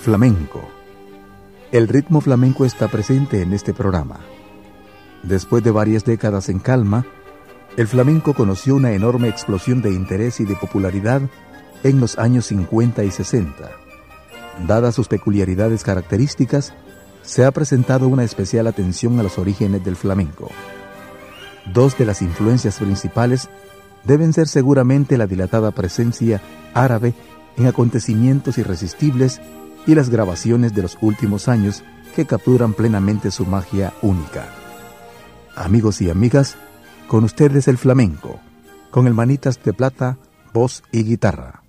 Flamenco. El ritmo flamenco está presente en este programa. Después de varias décadas en calma, el flamenco conoció una enorme explosión de interés y de popularidad en los años 50 y 60. Dadas sus peculiaridades características, se ha presentado una especial atención a los orígenes del flamenco. Dos de las influencias principales deben ser seguramente la dilatada presencia árabe en acontecimientos irresistibles y las grabaciones de los últimos años que capturan plenamente su magia única. Amigos y amigas, con ustedes el flamenco, con el manitas de plata, voz y guitarra.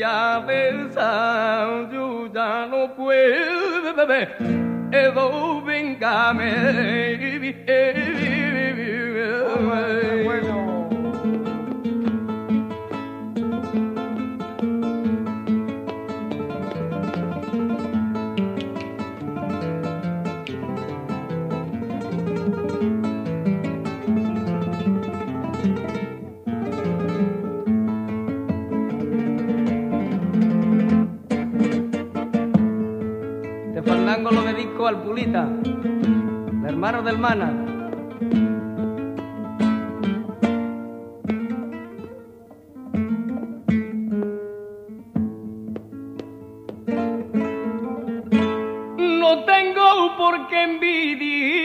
Sentía pensar, yo ya no puedo, Edo, venga, me, al Pulita, el hermano del Mana. No tengo por qué envidiarte,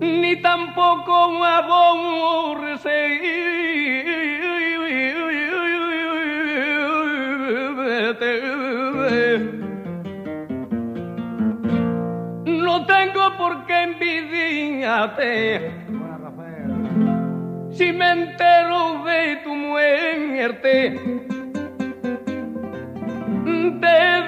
ni tampoco aborrecer porque envidiate. Si me entero de tu muerte, te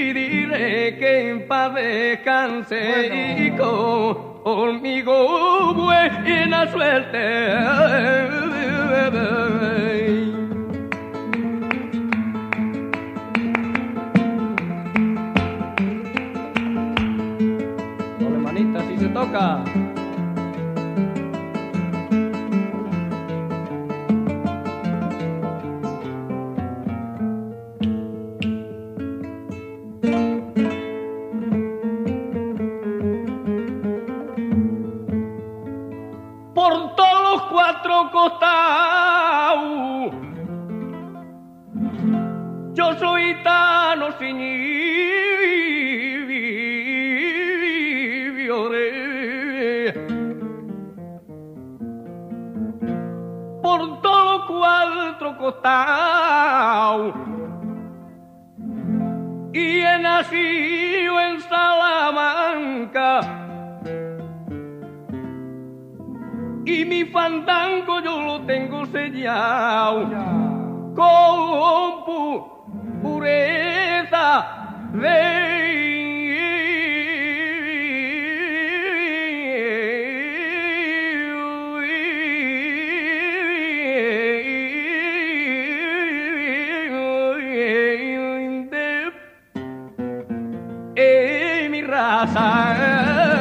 diré que en paz descanse y buena suerte. Costados. Yo soy tan por todos los cuatro costados. Y he nacido mi fandango yo lo tengo sellado con pu pureza de mi raza.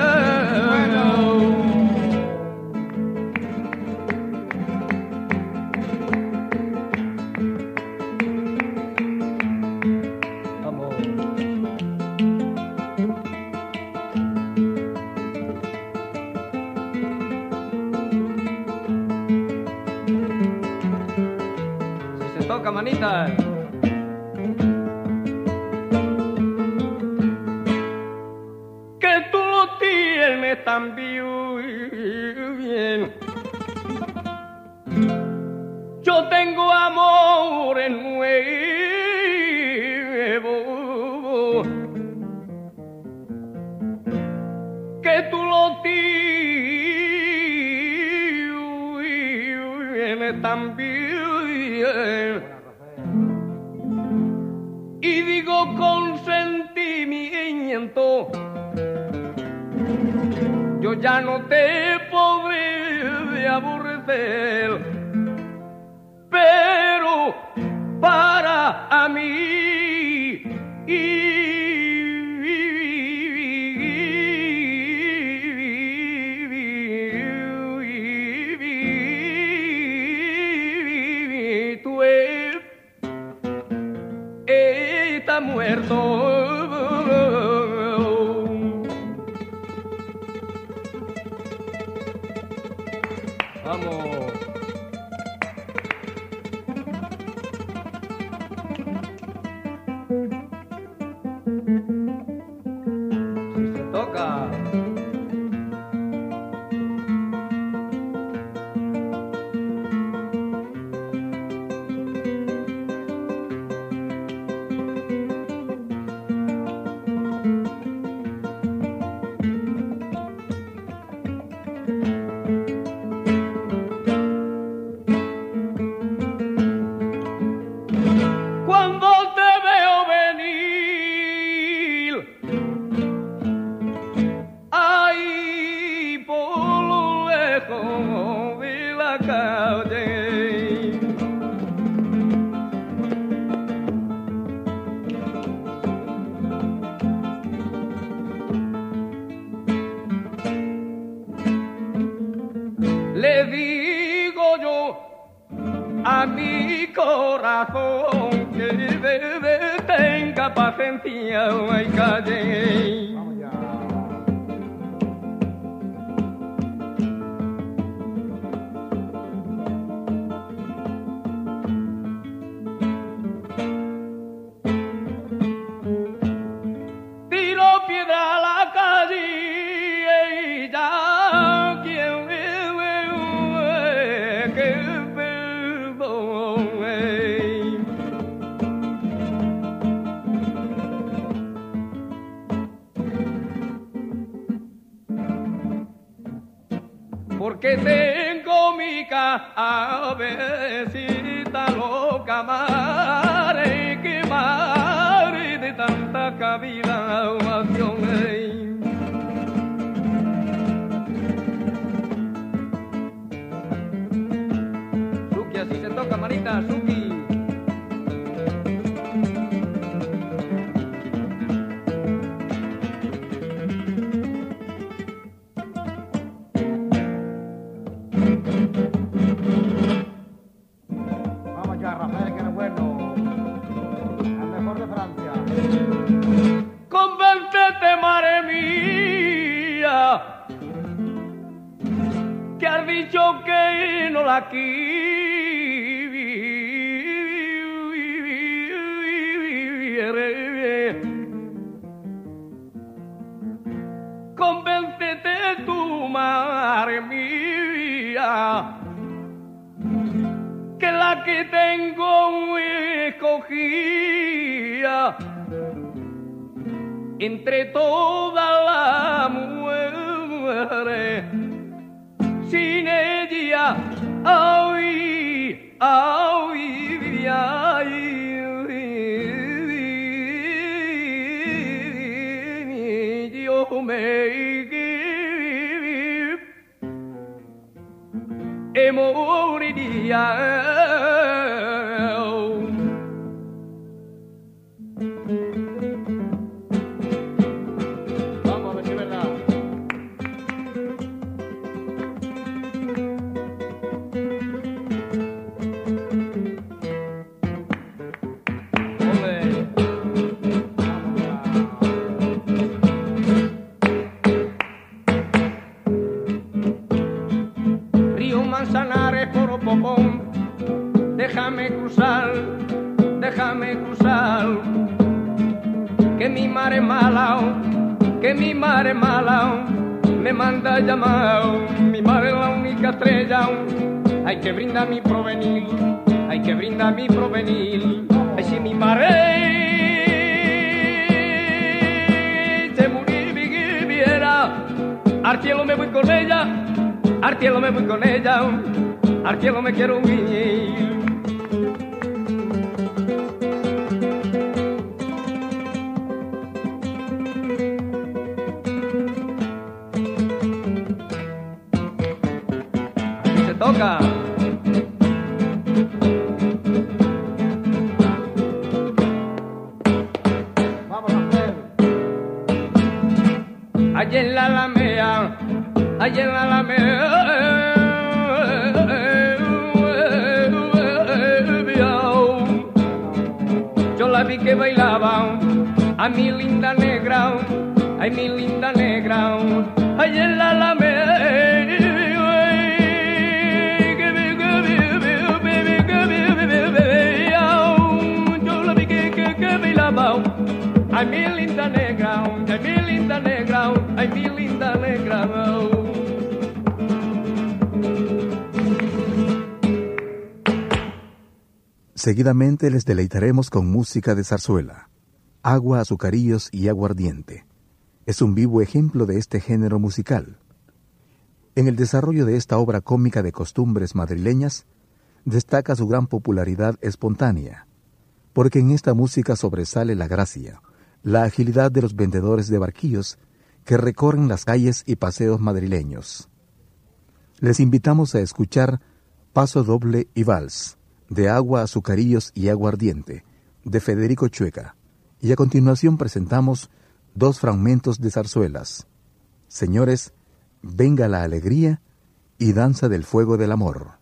Yo ya no te podré aborrecer pero para mí que has dicho que no la quiere. Convéncete tu madre mía, que la que tengo escogida entre todas las mujeres. Sin ella, ay, ay, ay, yo me e moriría. Al cielo me quiero ir. Aquí se toca. Mi linda negra, mi linda negra, mi linda negra. Seguidamente les deleitaremos con música de zarzuela, agua, azucarillos y aguardiente. Es un vivo ejemplo de este género musical. En el desarrollo de esta obra cómica de costumbres madrileñas, destaca su gran popularidad espontánea, porque en esta música sobresale la gracia, la agilidad de los vendedores de barquillos que recorren las calles y paseos madrileños. Les invitamos a escuchar Paso Doble y Vals, de Agua, Azucarillos y Aguardiente, de Federico Chueca, y a continuación presentamos dos fragmentos de zarzuelas. Señores, venga la alegría y danza del fuego del amor.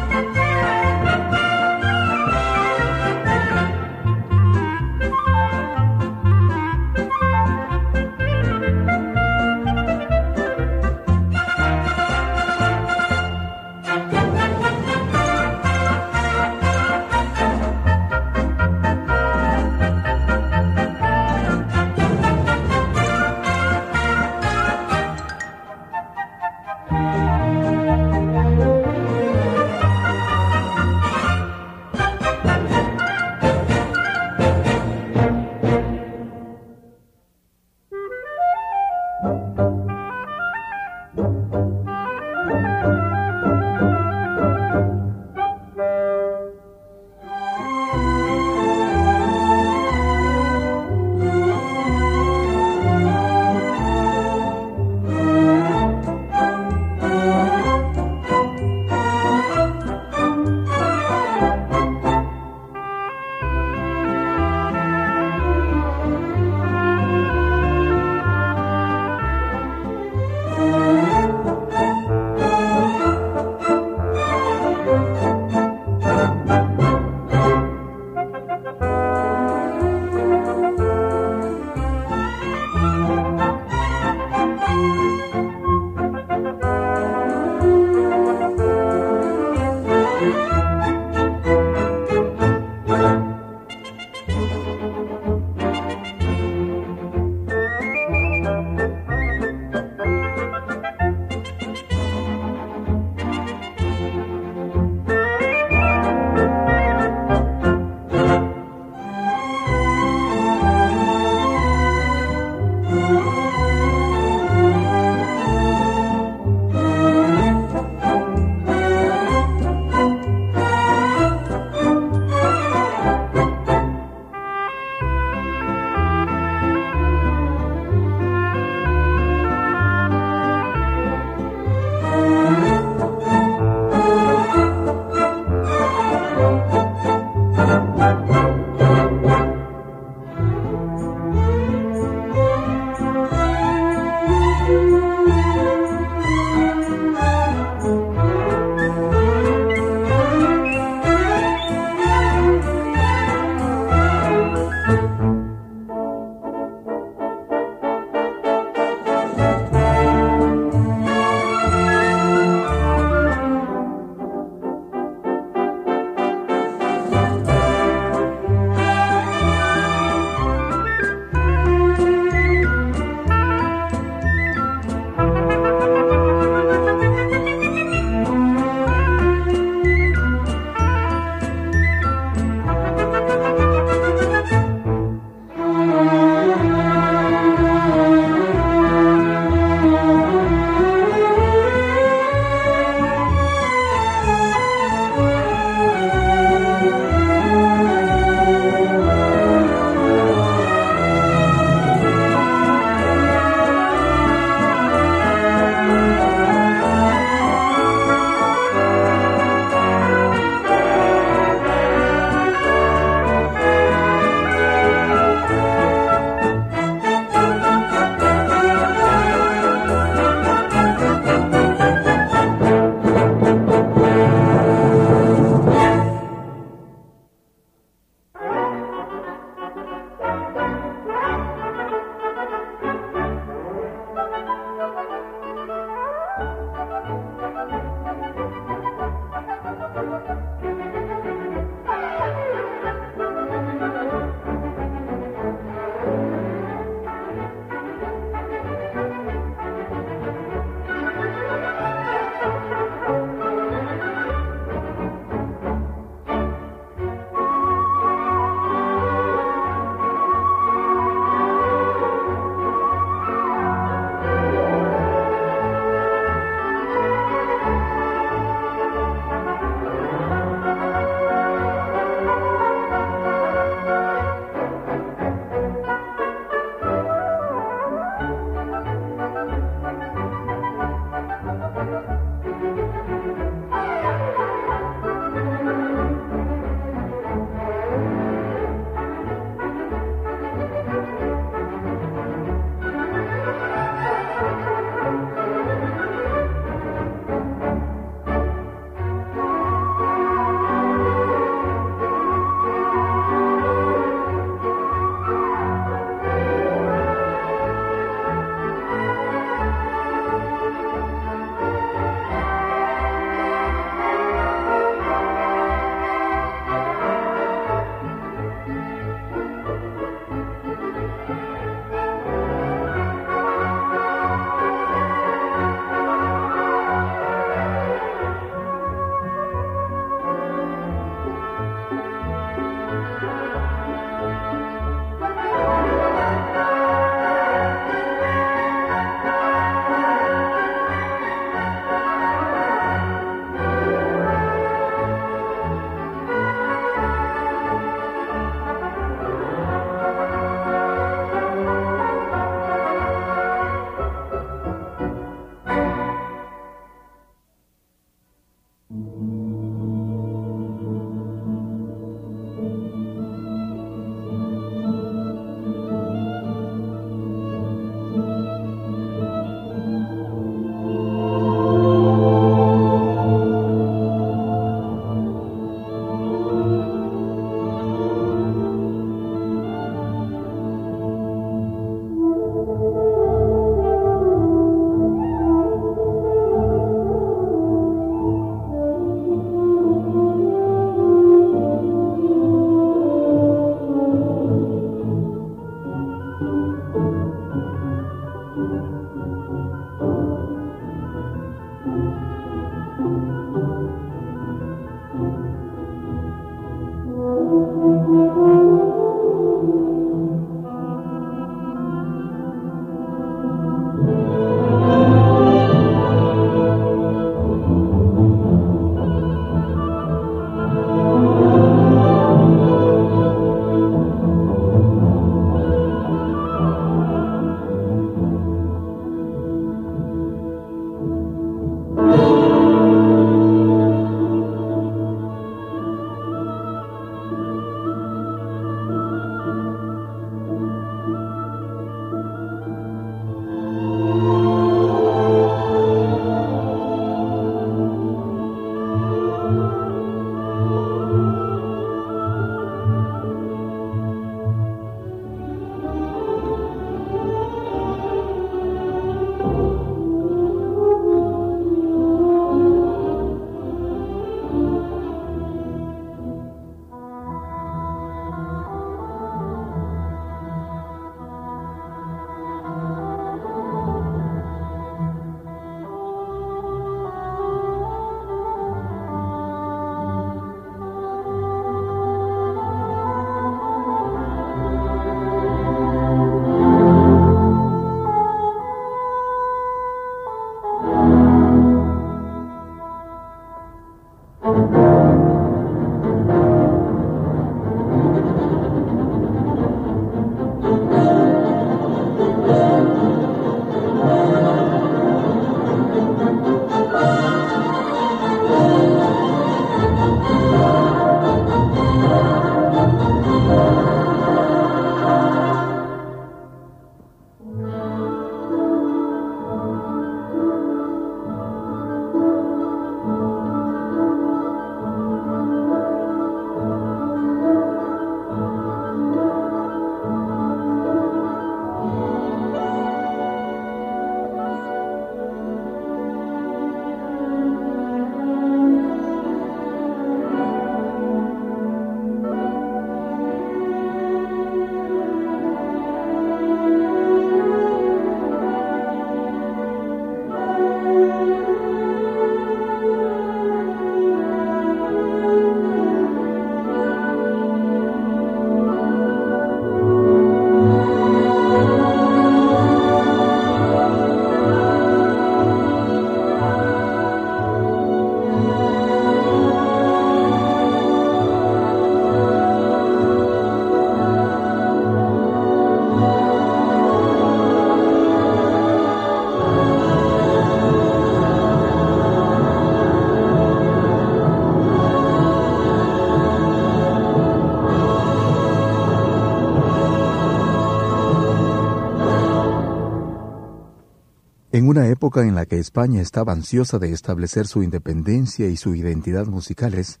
Época en la que España estaba ansiosa de establecer su independencia y su identidad musicales,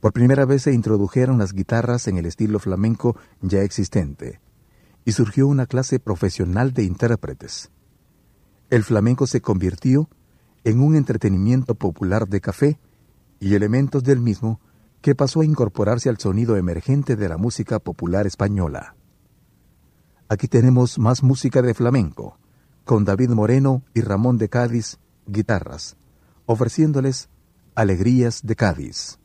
por primera vez se introdujeron las guitarras en el estilo flamenco ya existente, y surgió una clase profesional de intérpretes. El flamenco se convirtió en un entretenimiento popular de café y elementos del mismo que pasó a incorporarse al sonido emergente de la música popular española. Aquí tenemos más música de flamenco, con David Moreno y Ramón de Cádiz, guitarras, ofreciéndoles Alegrías de Cádiz.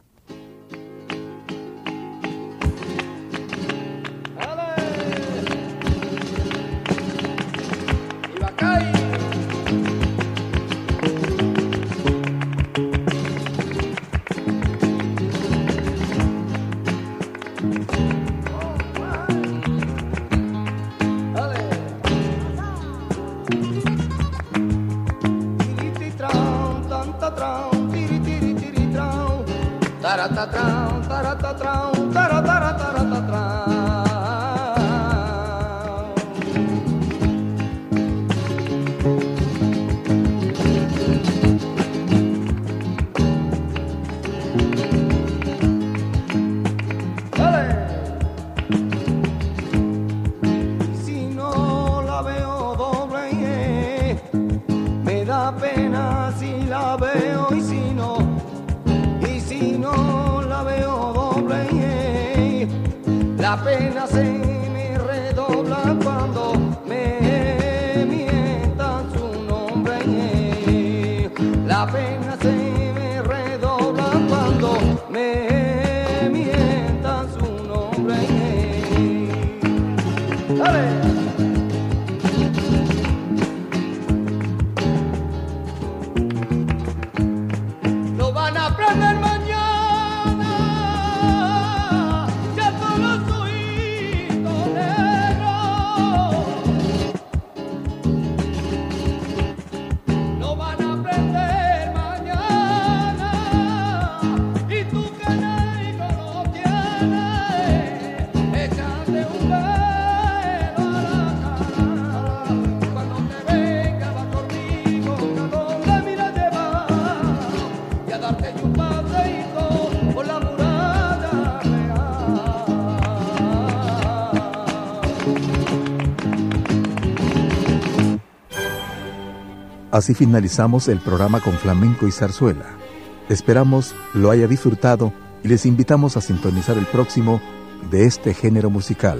cuando Así finalizamos el programa con flamenco y zarzuela. Esperamos lo haya disfrutado y les invitamos a sintonizar el próximo de este género musical.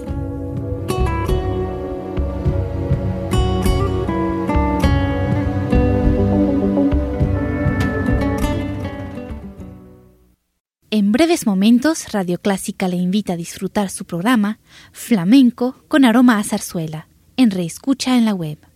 breves momentos, Radio Clásica le invita a disfrutar su programa Flamenco con aroma a zarzuela, en reescucha en la web.